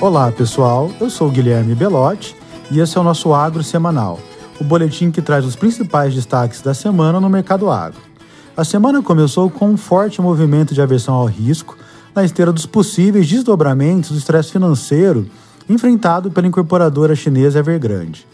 Olá, pessoal. Eu sou Guilherme Belotti e esse é o nosso Agro Semanal, o boletim que traz os principais destaques da semana no mercado agro. A semana começou com um forte movimento de aversão ao risco na esteira dos possíveis desdobramentos do estresse financeiro enfrentado pela incorporadora chinesa Evergrande.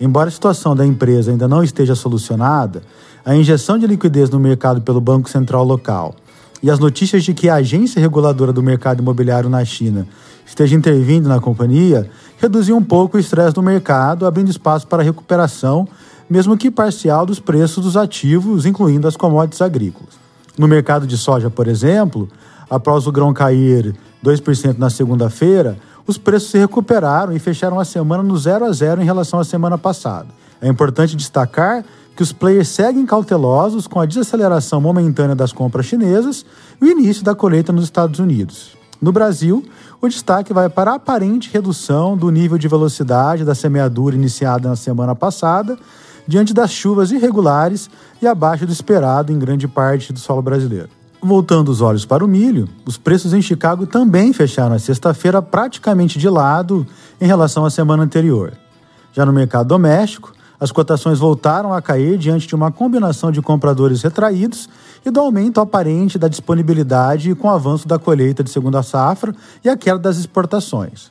Embora a situação da empresa ainda não esteja solucionada, a injeção de liquidez no mercado pelo Banco Central local e as notícias de que a agência reguladora do mercado imobiliário na China esteja intervindo na companhia reduziu um pouco o estresse do mercado, abrindo espaço para recuperação, mesmo que parcial, dos preços dos ativos, incluindo as commodities agrícolas. No mercado de soja, por exemplo, após o grão cair 2% na segunda-feira, os preços se recuperaram e fecharam a semana no 0 a 0 em relação à semana passada. É importante destacar que os players seguem cautelosos com a desaceleração momentânea das compras chinesas e o início da colheita nos Estados Unidos. No Brasil, o destaque vai para a aparente redução do nível de velocidade da semeadura iniciada na semana passada, diante das chuvas irregulares e abaixo do esperado em grande parte do solo brasileiro. Voltando os olhos para o milho, os preços em Chicago também fecharam a sexta-feira praticamente de lado em relação à semana anterior. Já no mercado doméstico, as cotações voltaram a cair diante de uma combinação de compradores retraídos e do aumento aparente da disponibilidade com o avanço da colheita de segunda safra e a queda das exportações.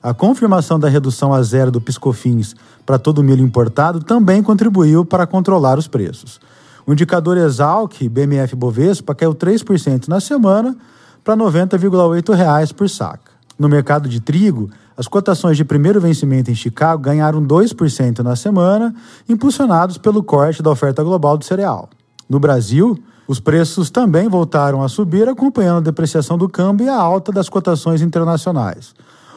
A confirmação da redução a zero do piscofins para todo o milho importado também contribuiu para controlar os preços. O indicador Exalc BMF Bovespa caiu 3% na semana para R$ 90,8 por saca. No mercado de trigo, as cotações de primeiro vencimento em Chicago ganharam 2% na semana, impulsionados pelo corte da oferta global do cereal. No Brasil, os preços também voltaram a subir, acompanhando a depreciação do câmbio e a alta das cotações internacionais.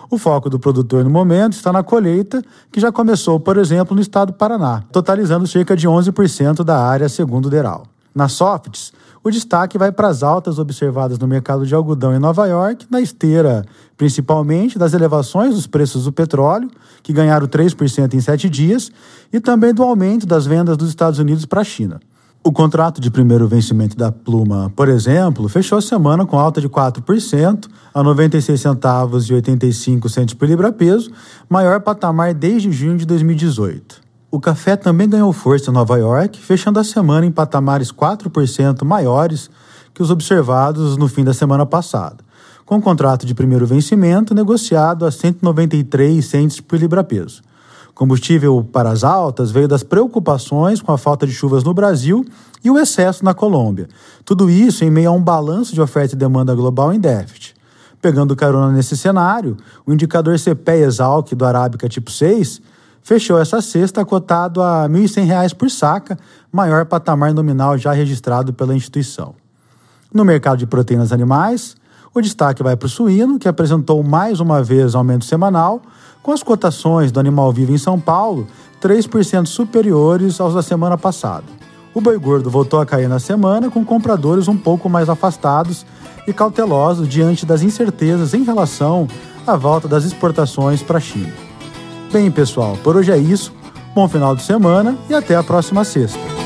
O foco do produtor no momento está na colheita, que já começou, por exemplo, no estado do Paraná, totalizando cerca de 11% da área, segundo o Deral. Na softs, o destaque vai para as altas observadas no mercado de algodão em Nova York, na esteira principalmente das elevações dos preços do petróleo, que ganharam 3% em sete dias, e também do aumento das vendas dos Estados Unidos para a China. O contrato de primeiro vencimento da Pluma, por exemplo, fechou a semana com alta de 4% a 96 centavos e 85 centos por libra-peso, maior patamar desde junho de 2018. O café também ganhou força em Nova York, fechando a semana em patamares 4% maiores que os observados no fim da semana passada, com o contrato de primeiro vencimento negociado a 193 centos por libra-peso. Combustível para as altas veio das preocupações com a falta de chuvas no Brasil e o excesso na Colômbia. Tudo isso em meio a um balanço de oferta e demanda global em déficit. Pegando carona nesse cenário, o indicador CPE Exalc do Arábica tipo 6 fechou essa sexta cotado a R$ 1.100 por saca, maior patamar nominal já registrado pela instituição. No mercado de proteínas animais, o destaque vai para o suíno, que apresentou mais uma vez aumento semanal, com as cotações do animal vivo em São Paulo 3% superiores aos da semana passada. O boi gordo voltou a cair na semana, com compradores um pouco mais afastados e cautelosos diante das incertezas em relação à volta das exportações para a China. Bem, pessoal, por hoje é isso. Bom final de semana e até a próxima sexta.